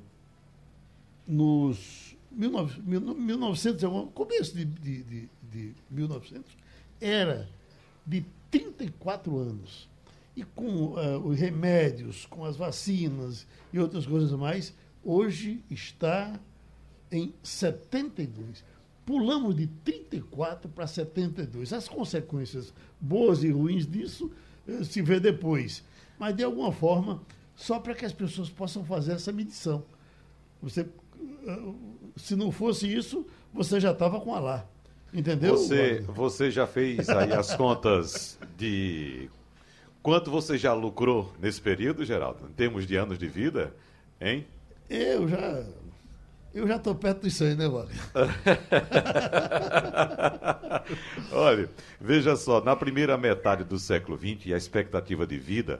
nos 1900, começo de, de, de, de 1900, era de 34 anos. E com uh, os remédios, com as vacinas e outras coisas mais, hoje está em 72. Pulamos de 34 para 72. As consequências boas e ruins disso uh, se vê depois. Mas, de alguma forma, só para que as pessoas possam fazer essa medição. Você uh, se não fosse isso, você já estava com a lá. Entendeu? Você, você já fez aí as contas de quanto você já lucrou nesse período, Geraldo, em termos de anos de vida, hein? Eu já. Eu já estou perto disso aí, né, Wagner? Olha, veja só, na primeira metade do século XX, a expectativa de vida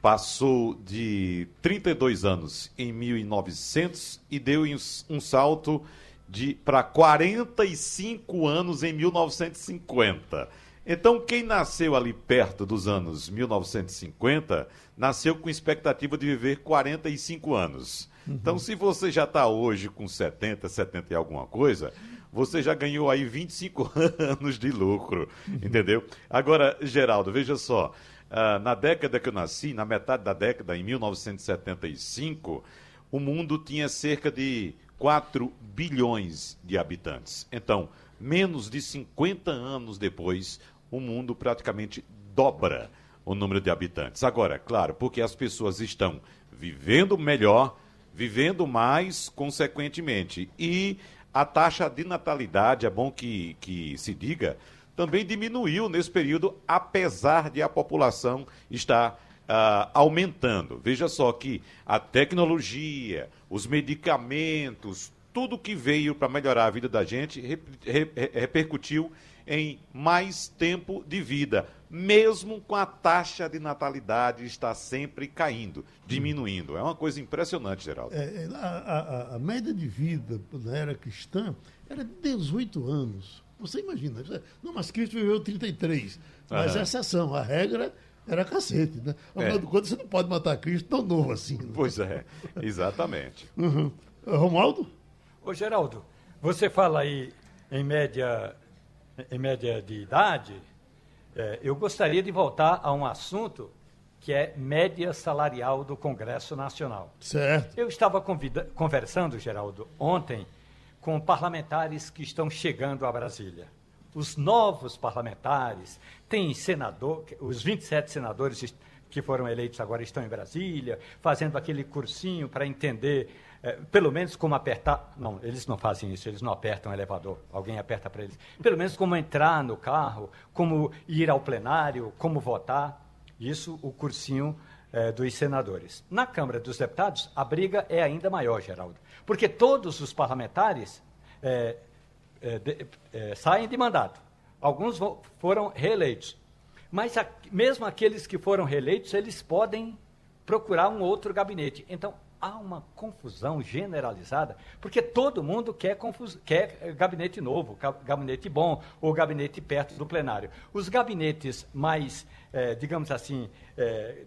passou de 32 anos em 1900 e deu um salto de para 45 anos em 1950. Então, quem nasceu ali perto dos anos 1950, nasceu com expectativa de viver 45 anos. Uhum. Então, se você já está hoje com 70, 70 e alguma coisa, você já ganhou aí 25 anos de lucro, uhum. entendeu? Agora, Geraldo, veja só, Uh, na década que eu nasci, na metade da década, em 1975, o mundo tinha cerca de 4 bilhões de habitantes. Então, menos de 50 anos depois, o mundo praticamente dobra o número de habitantes. Agora, claro, porque as pessoas estão vivendo melhor, vivendo mais, consequentemente. E a taxa de natalidade, é bom que, que se diga, também diminuiu nesse período, apesar de a população estar Uh, aumentando. Veja só que a tecnologia, os medicamentos, tudo que veio para melhorar a vida da gente repercutiu em mais tempo de vida, mesmo com a taxa de natalidade está sempre caindo, diminuindo. É uma coisa impressionante, Geraldo. É, é a, a, a média de vida na era cristã era de 18 anos. Você imagina, não, mas Cristo viveu 33. Mas uhum. exceção, a regra era cacete, né? Afinal é. de contas, você não pode matar Cristo tão novo assim. Né? Pois é, exatamente. uhum. Romualdo? Ô, Geraldo, você fala aí em média, em média de idade, é, eu gostaria de voltar a um assunto que é média salarial do Congresso Nacional. Certo. Eu estava conversando, Geraldo, ontem com parlamentares que estão chegando a Brasília. Os novos parlamentares, tem senador, os 27 senadores que foram eleitos agora estão em Brasília, fazendo aquele cursinho para entender é, pelo menos como apertar. Não, eles não fazem isso, eles não apertam o elevador, alguém aperta para eles. Pelo menos como entrar no carro, como ir ao plenário, como votar. Isso o cursinho é, dos senadores. Na Câmara dos Deputados, a briga é ainda maior, Geraldo, porque todos os parlamentares é, é, de, é, saem de mandato. Alguns foram reeleitos. Mas a, mesmo aqueles que foram reeleitos, eles podem procurar um outro gabinete. Então, há uma confusão generalizada, porque todo mundo quer, confus... quer gabinete novo, gabinete bom, ou gabinete perto do plenário. Os gabinetes mais, eh, digamos assim, eh,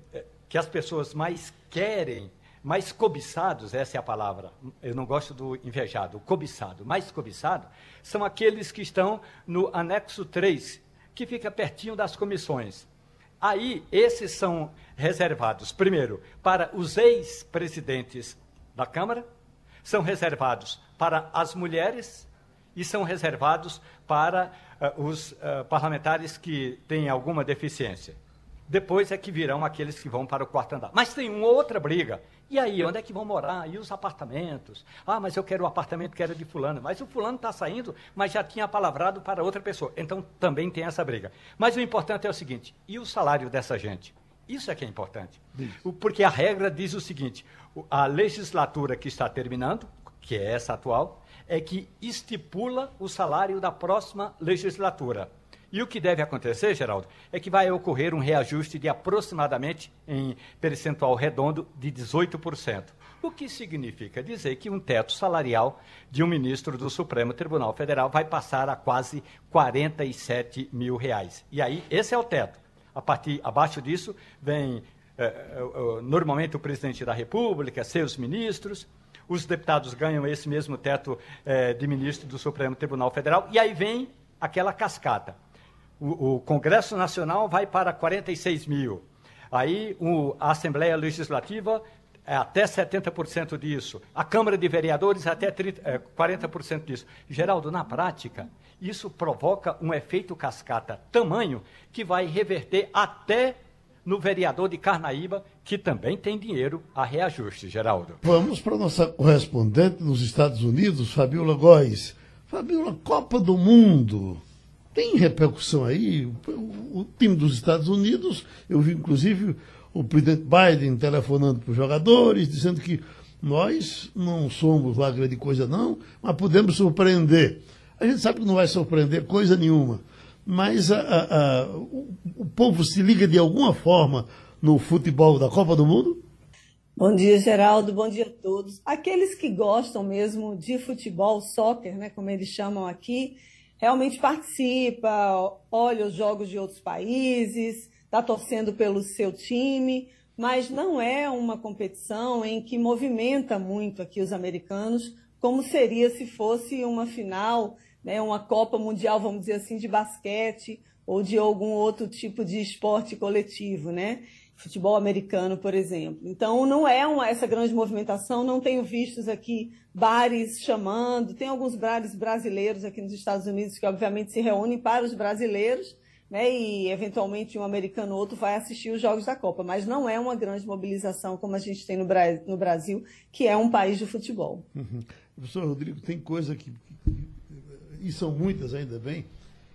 que as pessoas mais querem, mais cobiçados, essa é a palavra, eu não gosto do invejado, cobiçado, mais cobiçado, são aqueles que estão no anexo 3, que fica pertinho das comissões. Aí, esses são reservados, primeiro, para os ex-presidentes da Câmara, são reservados para as mulheres e são reservados para uh, os uh, parlamentares que têm alguma deficiência. Depois é que virão aqueles que vão para o quarto andar. Mas tem uma outra briga. E aí, onde é que vão morar? E os apartamentos? Ah, mas eu quero o apartamento que era de fulano. Mas o fulano está saindo, mas já tinha palavrado para outra pessoa. Então também tem essa briga. Mas o importante é o seguinte: e o salário dessa gente? Isso é que é importante. Isso. Porque a regra diz o seguinte: a legislatura que está terminando, que é essa atual, é que estipula o salário da próxima legislatura. E o que deve acontecer, Geraldo, é que vai ocorrer um reajuste de aproximadamente, em percentual redondo, de 18%. O que significa dizer que um teto salarial de um ministro do Supremo Tribunal Federal vai passar a quase 47 mil reais. E aí, esse é o teto. A partir, abaixo disso, vem eh, eh, normalmente o presidente da República, seus ministros, os deputados ganham esse mesmo teto eh, de ministro do Supremo Tribunal Federal, e aí vem aquela cascata o, Congresso Nacional vai para 46 mil. Aí o, a Assembleia Legislativa é até 70% disso. A Câmara de Vereadores até 30, é, 40% disso. Geraldo, na prática, isso provoca um efeito cascata tamanho que vai reverter até no vereador de Carnaíba, que também tem dinheiro a reajuste, Geraldo. Vamos para a nossa correspondente nos Estados Unidos, Fabiola Góes. Fabiola, Copa do Mundo tem repercussão aí. O, o time dos Estados Unidos, eu vi inclusive o presidente Biden telefonando para os jogadores, dizendo que nós não somos lá grande coisa não, mas podemos surpreender. A gente sabe que não vai surpreender coisa nenhuma, mas a, a, a, o, o povo se liga de alguma forma no futebol da Copa do Mundo? Bom dia, Geraldo. Bom dia a todos. Aqueles que gostam mesmo de futebol, soccer, né, como eles chamam aqui, realmente participa, olha os jogos de outros países, está torcendo pelo seu time, mas não é uma competição em que movimenta muito aqui os americanos, como seria se fosse uma final, né, uma Copa Mundial, vamos dizer assim, de basquete ou de algum outro tipo de esporte coletivo, né? Futebol americano, por exemplo. Então, não é uma, essa grande movimentação, não tenho vistos aqui bares chamando, tem alguns bares brasileiros aqui nos Estados Unidos que, obviamente, se reúnem para os brasileiros, né, e eventualmente um americano ou outro vai assistir os Jogos da Copa, mas não é uma grande mobilização como a gente tem no, Bra no Brasil, que é um país de futebol. Uhum. Professor Rodrigo, tem coisa que, e são muitas ainda bem,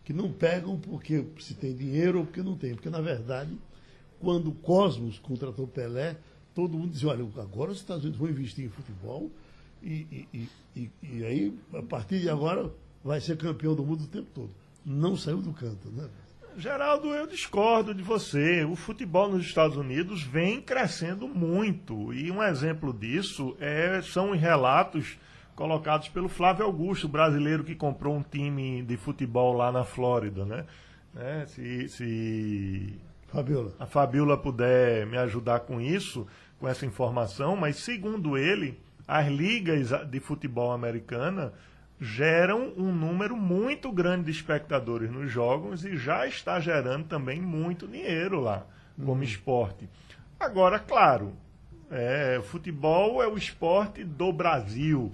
que não pegam porque se tem dinheiro ou porque não tem, porque na verdade quando o Cosmos contratou Pelé, todo mundo dizia, olha, agora os Estados Unidos vão investir em futebol e, e, e, e aí, a partir de agora, vai ser campeão do mundo o tempo todo. Não saiu do canto, né? Geraldo, eu discordo de você. O futebol nos Estados Unidos vem crescendo muito. E um exemplo disso é, são os relatos colocados pelo Flávio Augusto, brasileiro que comprou um time de futebol lá na Flórida, né? né? Se, se Fabiola. a Fabiola puder me ajudar com isso, com essa informação, mas segundo ele, as ligas de futebol americana geram um número muito grande de espectadores nos jogos e já está gerando também muito dinheiro lá como uhum. esporte. Agora, claro, é, futebol é o esporte do Brasil.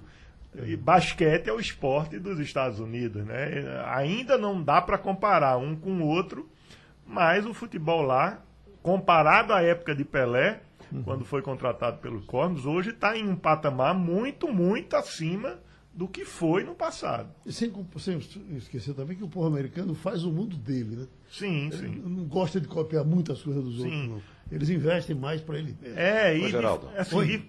E basquete é o esporte dos Estados Unidos, né? Ainda não dá para comparar um com o outro, mas o futebol lá, comparado à época de Pelé, uhum. quando foi contratado pelo Cosmos, hoje está em um patamar muito, muito acima do que foi no passado. E sem, sem esquecer também que o povo americano faz o mundo dele, né? Sim, sim. Ele não gosta de copiar muitas coisas dos sim. outros, não. Eles investem mais para ele mesmo. É, e, Geraldo. Assim,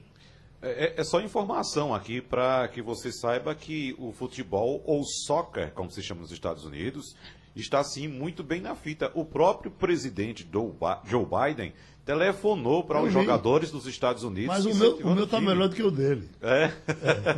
é, é, é, só informação aqui para que você saiba que o futebol, ou soccer, como se chama nos Estados Unidos, está sim muito bem na fita. O próprio presidente Joe Biden telefonou para os jogadores dos Estados Unidos. Mas o meu, o meu tá melhor do que o dele. É,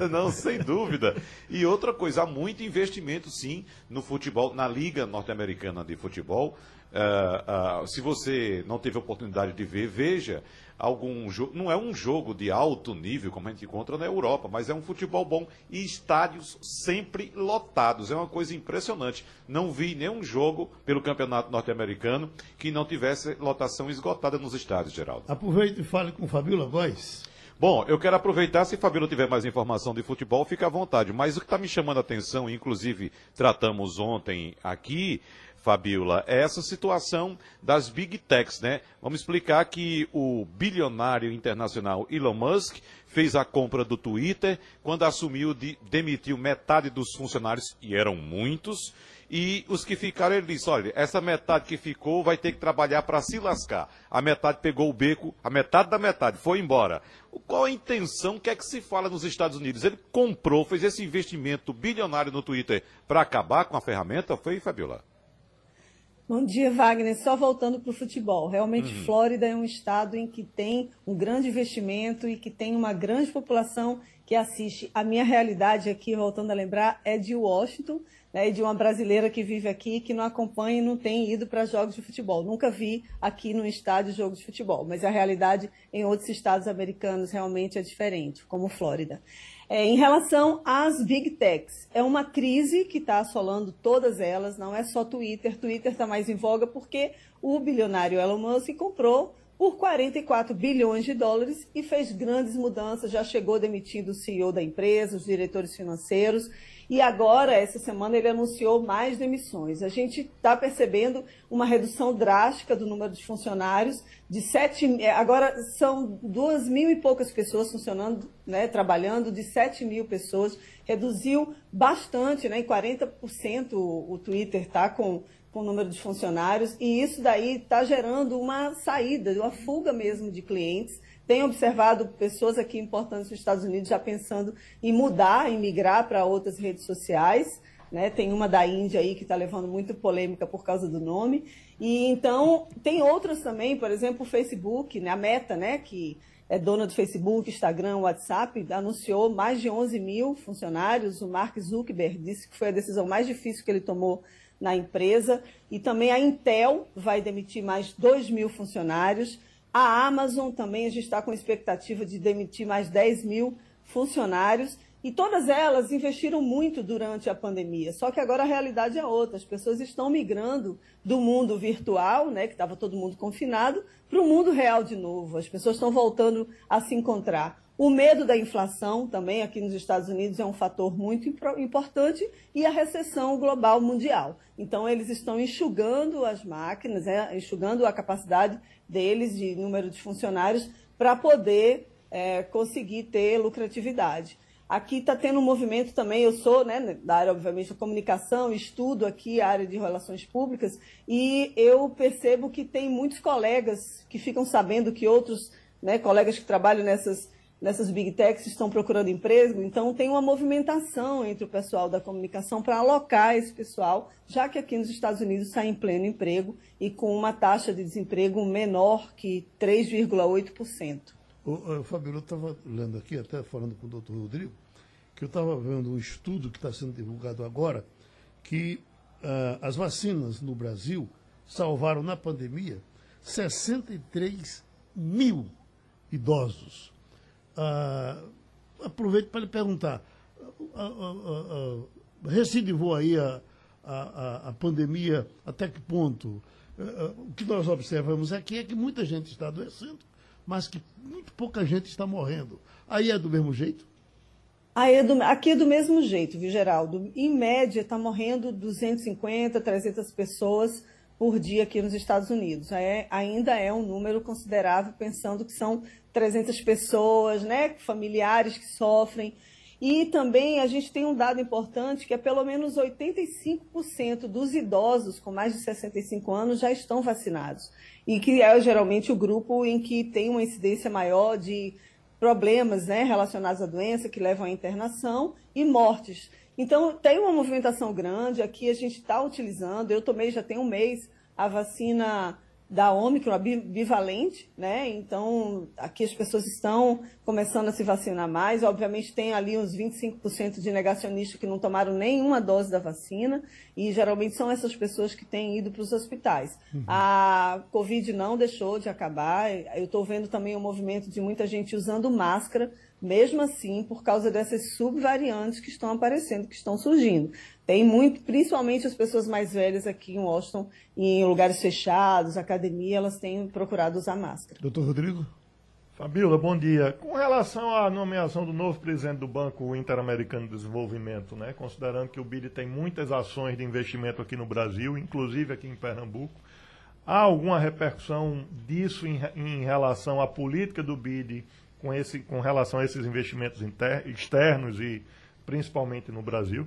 é. não, sem dúvida. E outra coisa, há muito investimento sim no futebol, na Liga Norte-Americana de Futebol. Uh, uh, se você não teve oportunidade de ver, veja algum jogo. Não é um jogo de alto nível, como a gente encontra na Europa, mas é um futebol bom e estádios sempre lotados. É uma coisa impressionante. Não vi nenhum jogo pelo campeonato norte-americano que não tivesse lotação esgotada nos estádios, Geraldo. Aproveite e fale com o Fabíola Góes. Bom, eu quero aproveitar, se Fabíola tiver mais informação de futebol, fica à vontade. Mas o que está me chamando a atenção, inclusive tratamos ontem aqui, Fabiola, é essa situação das big techs, né? Vamos explicar que o bilionário internacional Elon Musk fez a compra do Twitter, quando assumiu, de, demitiu metade dos funcionários, e eram muitos, e os que ficaram, ele disse, olha, essa metade que ficou vai ter que trabalhar para se lascar. A metade pegou o beco, a metade da metade foi embora. Qual a intenção, o que é que se fala nos Estados Unidos? Ele comprou, fez esse investimento bilionário no Twitter para acabar com a ferramenta, foi, Fabiola? Bom dia, Wagner. Só voltando para o futebol. Realmente, uhum. Flórida é um estado em que tem um grande investimento e que tem uma grande população que assiste. A minha realidade aqui, voltando a lembrar, é de Washington, né, de uma brasileira que vive aqui, que não acompanha e não tem ido para jogos de futebol. Nunca vi aqui no estádio jogos de futebol, mas a realidade em outros estados americanos realmente é diferente, como Flórida. É, em relação às big techs, é uma crise que está assolando todas elas, não é só Twitter. Twitter está mais em voga porque o bilionário Elon Musk comprou por 44 bilhões de dólares e fez grandes mudanças, já chegou demitindo o CEO da empresa, os diretores financeiros. E agora, essa semana, ele anunciou mais demissões. A gente está percebendo uma redução drástica do número de funcionários, de sete, agora são duas mil e poucas pessoas funcionando, né, trabalhando, de sete mil pessoas, reduziu bastante, né, em 40% o, o Twitter está com, com o número de funcionários, e isso daí está gerando uma saída, uma fuga mesmo de clientes, tenho observado pessoas aqui importantes nos Estados Unidos já pensando em mudar, em migrar para outras redes sociais. Né? Tem uma da Índia aí que está levando muito polêmica por causa do nome. E então tem outras também, por exemplo, o Facebook, né? a Meta, né? que é dona do Facebook, Instagram, WhatsApp, anunciou mais de 11 mil funcionários. O Mark Zuckerberg disse que foi a decisão mais difícil que ele tomou na empresa. E também a Intel vai demitir mais 2 mil funcionários. A Amazon também, a gente está com expectativa de demitir mais 10 mil funcionários. E todas elas investiram muito durante a pandemia. Só que agora a realidade é outra. As pessoas estão migrando do mundo virtual, né, que estava todo mundo confinado, para o mundo real de novo. As pessoas estão voltando a se encontrar. O medo da inflação também aqui nos Estados Unidos é um fator muito importante e a recessão global mundial. Então, eles estão enxugando as máquinas, é, enxugando a capacidade deles de número de funcionários para poder é, conseguir ter lucratividade. Aqui está tendo um movimento também, eu sou né, da área, obviamente, da comunicação, estudo aqui a área de relações públicas, e eu percebo que tem muitos colegas que ficam sabendo que outros né, colegas que trabalham nessas nessas big techs estão procurando emprego, então tem uma movimentação entre o pessoal da comunicação para alocar esse pessoal, já que aqui nos Estados Unidos está em pleno emprego e com uma taxa de desemprego menor que 3,8%. O, eu estava lendo aqui, até falando com o doutor Rodrigo, que eu estava vendo um estudo que está sendo divulgado agora, que uh, as vacinas no Brasil salvaram na pandemia 63 mil idosos ah, aproveito para lhe perguntar. Ah, ah, recidivou aí a, a, a, pandemia, até que ponto? o que nós observamos aqui é que muita gente está adoecendo, mas que muito pouca gente está morrendo. Aí é do mesmo jeito? Aí é do, aqui é do mesmo jeito, viu, Geraldo? Em média, está morrendo 250, 300 pessoas por dia aqui nos Estados Unidos. É, ainda é um número considerável, pensando que são 300 pessoas, né, familiares que sofrem. E também a gente tem um dado importante que é pelo menos 85% dos idosos com mais de 65 anos já estão vacinados. E que é geralmente o grupo em que tem uma incidência maior de problemas né, relacionados à doença que levam à internação e mortes. Então, tem uma movimentação grande. Aqui a gente está utilizando. Eu tomei já tem um mês a vacina da Ômicron, a bivalente, né? Então, aqui as pessoas estão começando a se vacinar mais. Obviamente, tem ali uns 25% de negacionistas que não tomaram nenhuma dose da vacina, e geralmente são essas pessoas que têm ido para os hospitais. Uhum. A Covid não deixou de acabar. Eu estou vendo também o movimento de muita gente usando máscara mesmo assim, por causa dessas subvariantes que estão aparecendo, que estão surgindo. Tem muito, principalmente as pessoas mais velhas aqui em Washington, em lugares fechados, academia, elas têm procurado usar máscara. Doutor Rodrigo? Fabiola, bom dia. Com relação à nomeação do novo presidente do Banco Interamericano de Desenvolvimento, né, considerando que o BID tem muitas ações de investimento aqui no Brasil, inclusive aqui em Pernambuco, há alguma repercussão disso em, em relação à política do BID com, esse, com relação a esses investimentos inter, externos e principalmente no Brasil?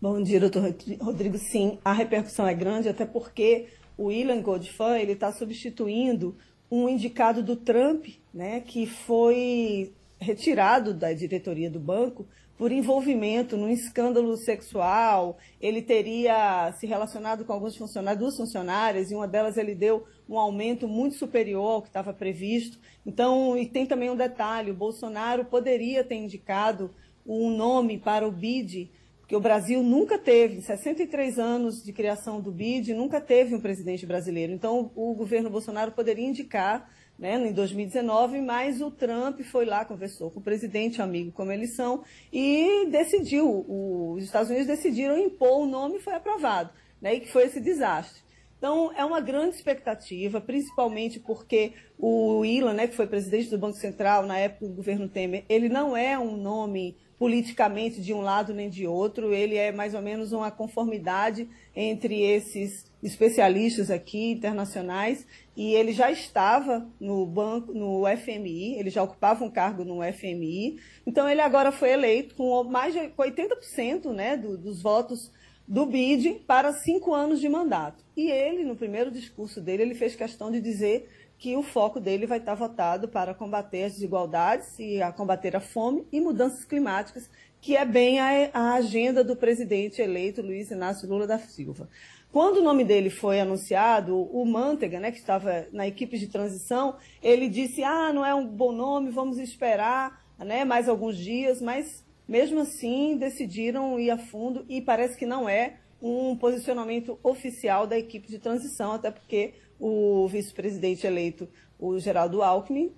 Bom dia, doutor Rodrigo. Sim, a repercussão é grande, até porque o William Godfan ele está substituindo um indicado do Trump, né, que foi retirado da diretoria do banco por envolvimento num escândalo sexual. Ele teria se relacionado com alguns funcionários, duas funcionárias, e uma delas ele deu um aumento muito superior ao que estava previsto. Então, e tem também um detalhe: o Bolsonaro poderia ter indicado um nome para o BID, porque o Brasil nunca teve, em 63 anos de criação do BID, nunca teve um presidente brasileiro. Então, o governo Bolsonaro poderia indicar né, em 2019, mas o Trump foi lá, conversou com o presidente, amigo como eles são, e decidiu, os Estados Unidos decidiram impor o nome e foi aprovado, né, e que foi esse desastre. Então, é uma grande expectativa, principalmente porque o Ilan, né, que foi presidente do Banco Central na época do governo Temer, ele não é um nome politicamente de um lado nem de outro, ele é mais ou menos uma conformidade entre esses especialistas aqui internacionais e ele já estava no banco, no FMI, ele já ocupava um cargo no FMI, então ele agora foi eleito com mais de 80% né, do, dos votos do BID para cinco anos de mandato. E ele, no primeiro discurso dele, ele fez questão de dizer que o foco dele vai estar votado para combater as desigualdades e a combater a fome e mudanças climáticas, que é bem a, a agenda do presidente eleito Luiz Inácio Lula da Silva. Quando o nome dele foi anunciado, o Mantega, né, que estava na equipe de transição, ele disse: ah, não é um bom nome, vamos esperar né, mais alguns dias, mas mesmo assim decidiram ir a fundo e parece que não é um posicionamento oficial da equipe de transição, até porque o vice-presidente eleito, o Geraldo Alckmin,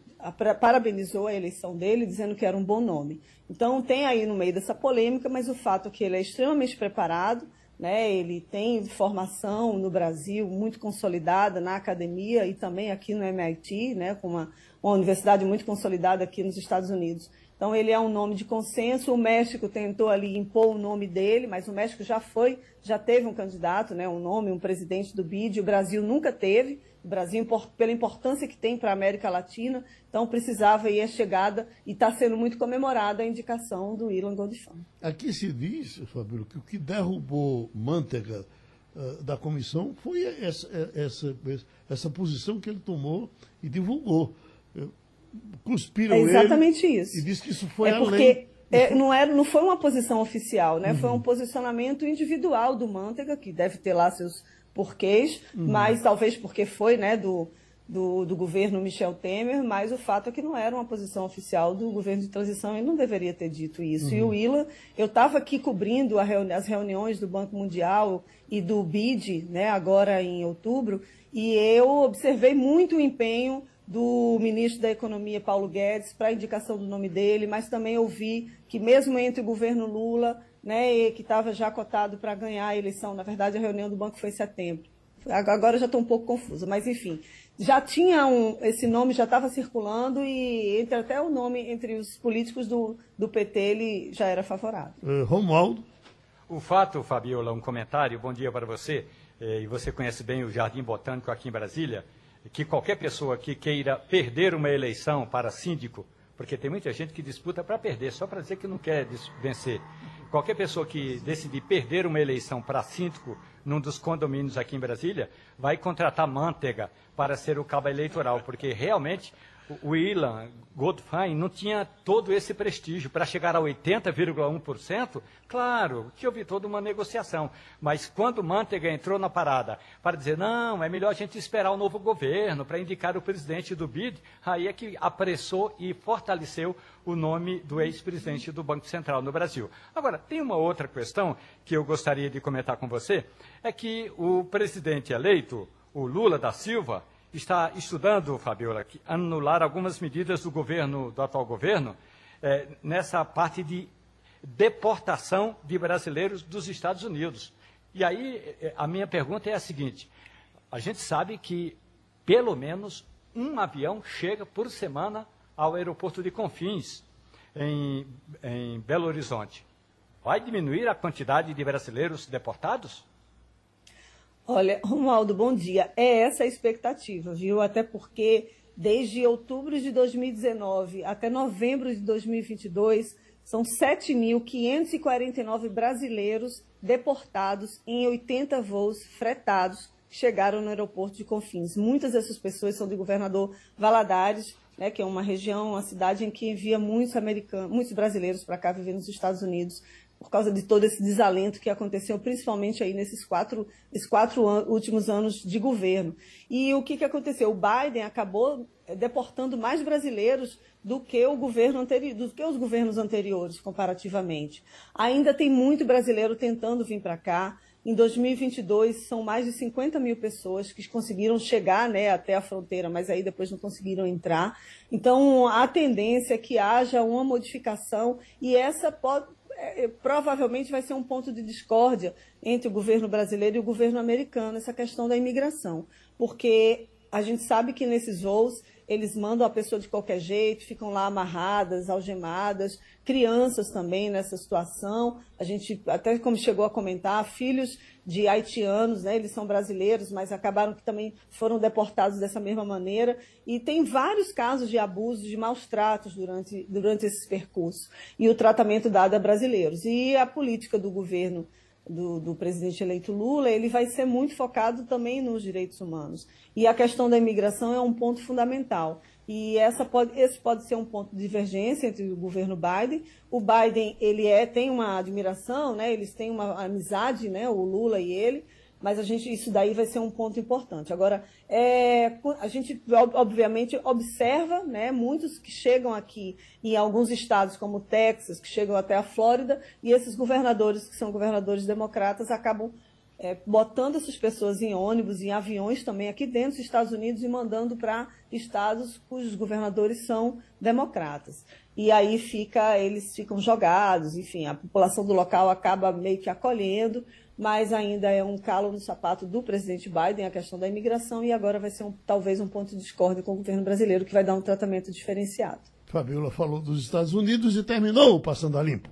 parabenizou a eleição dele, dizendo que era um bom nome. Então, tem aí no meio dessa polêmica, mas o fato é que ele é extremamente preparado, né? ele tem formação no Brasil muito consolidada na academia e também aqui no MIT, né? com uma, uma universidade muito consolidada aqui nos Estados Unidos. Então, ele é um nome de consenso. O México tentou ali impor o nome dele, mas o México já foi, já teve um candidato, né, um nome, um presidente do BID. O Brasil nunca teve. O Brasil, pela importância que tem para a América Latina, então precisava ir a chegada e está sendo muito comemorada a indicação do Ilan Godfan. Aqui se diz, Fabíola, que o que derrubou Mantega uh, da comissão foi essa, essa, essa posição que ele tomou e divulgou cuspiram é exatamente ele isso. e disse que isso foi é porque é, não, era, não foi uma posição oficial, né? Uhum. Foi um posicionamento individual do Mantega, que deve ter lá seus porquês, uhum. mas talvez porque foi né, do, do, do, governo Michel Temer, mas o fato é que não era uma posição oficial do governo de transição, ele não deveria ter dito isso. Uhum. E o Ila, eu estava aqui cobrindo reuni as reuniões do Banco Mundial e do BID, né, agora em outubro, e eu observei muito o empenho do ministro da Economia, Paulo Guedes, para a indicação do nome dele, mas também ouvi que mesmo entre o governo Lula, né, que estava já cotado para ganhar a eleição, na verdade a reunião do banco foi em setembro. Agora já estou um pouco confusa, mas enfim, já tinha um, esse nome já estava circulando e entre até o nome entre os políticos do, do PT ele já era favorável. Uh, Romualdo. O fato, Fabiola, um comentário, bom dia para você eh, e você conhece bem o Jardim Botânico aqui em Brasília, que qualquer pessoa que queira perder uma eleição para síndico, porque tem muita gente que disputa para perder, só para dizer que não quer vencer. Qualquer pessoa que decidir perder uma eleição para síndico num dos condomínios aqui em Brasília, vai contratar manteiga para ser o cabo eleitoral, porque realmente Ilan Goldfein não tinha todo esse prestígio. Para chegar a 80,1%, claro, que houve toda uma negociação. Mas quando Manteiga entrou na parada para dizer, não, é melhor a gente esperar o novo governo para indicar o presidente do BID, aí é que apressou e fortaleceu o nome do ex-presidente do Banco Central no Brasil. Agora, tem uma outra questão que eu gostaria de comentar com você, é que o presidente eleito, o Lula da Silva, está estudando, Fabiola, anular algumas medidas do governo, do atual governo, é, nessa parte de deportação de brasileiros dos Estados Unidos. E aí, é, a minha pergunta é a seguinte: a gente sabe que pelo menos um avião chega por semana ao aeroporto de Confins, em, em Belo Horizonte. Vai diminuir a quantidade de brasileiros deportados? Olha, Romualdo, bom dia. É essa a expectativa, viu? Até porque desde outubro de 2019 até novembro de 2022, são 7.549 brasileiros deportados em 80 voos fretados que chegaram no aeroporto de Confins. Muitas dessas pessoas são do governador Valadares, né, que é uma região, uma cidade em que envia muitos americanos, muitos brasileiros para cá viver nos Estados Unidos por causa de todo esse desalento que aconteceu, principalmente aí nesses quatro, esses quatro an últimos anos de governo. E o que, que aconteceu? O Biden acabou eh, deportando mais brasileiros do que o governo anterior, do que os governos anteriores, comparativamente. Ainda tem muito brasileiro tentando vir para cá. Em 2022, são mais de 50 mil pessoas que conseguiram chegar né, até a fronteira, mas aí depois não conseguiram entrar. Então, a tendência é que haja uma modificação e essa pode, é, provavelmente vai ser um ponto de discórdia entre o governo brasileiro e o governo americano, essa questão da imigração. Porque a gente sabe que nesses voos eles mandam a pessoa de qualquer jeito, ficam lá amarradas, algemadas, crianças também nessa situação. A gente, até como chegou a comentar, filhos de haitianos, né, eles são brasileiros, mas acabaram que também foram deportados dessa mesma maneira. E tem vários casos de abusos, de maus tratos durante, durante esses percursos. E o tratamento dado a brasileiros. E a política do governo do, do, presidente eleito Lula, ele vai ser muito focado também nos direitos humanos. E a questão da imigração é um ponto fundamental. E essa pode, esse pode ser um ponto de divergência entre o governo Biden. O Biden ele é, tem uma admiração, né? eles têm uma amizade, né? o Lula e ele, mas a gente, isso daí vai ser um ponto importante. Agora, é, a gente obviamente observa né, muitos que chegam aqui em alguns estados, como Texas, que chegam até a Flórida, e esses governadores, que são governadores democratas, acabam é, botando essas pessoas em ônibus, em aviões também aqui dentro dos Estados Unidos e mandando para estados cujos governadores são democratas. E aí fica, eles ficam jogados, enfim, a população do local acaba meio que acolhendo, mas ainda é um calo no sapato do presidente Biden a questão da imigração e agora vai ser um, talvez um ponto de discórdia com o governo brasileiro que vai dar um tratamento diferenciado. Fabiola falou dos Estados Unidos e terminou Passando a Limpo.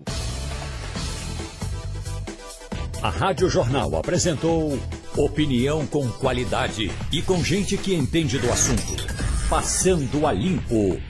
A Rádio Jornal apresentou opinião com qualidade e com gente que entende do assunto. Passando a Limpo.